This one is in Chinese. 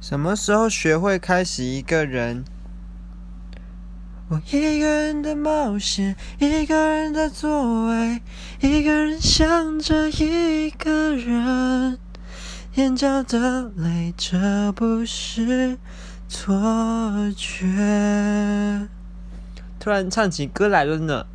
什么时候学会开始一个人？我一个人的冒险一个人的座位一个人想着一个人眼角的泪这不是错觉。突然唱起歌来了呢。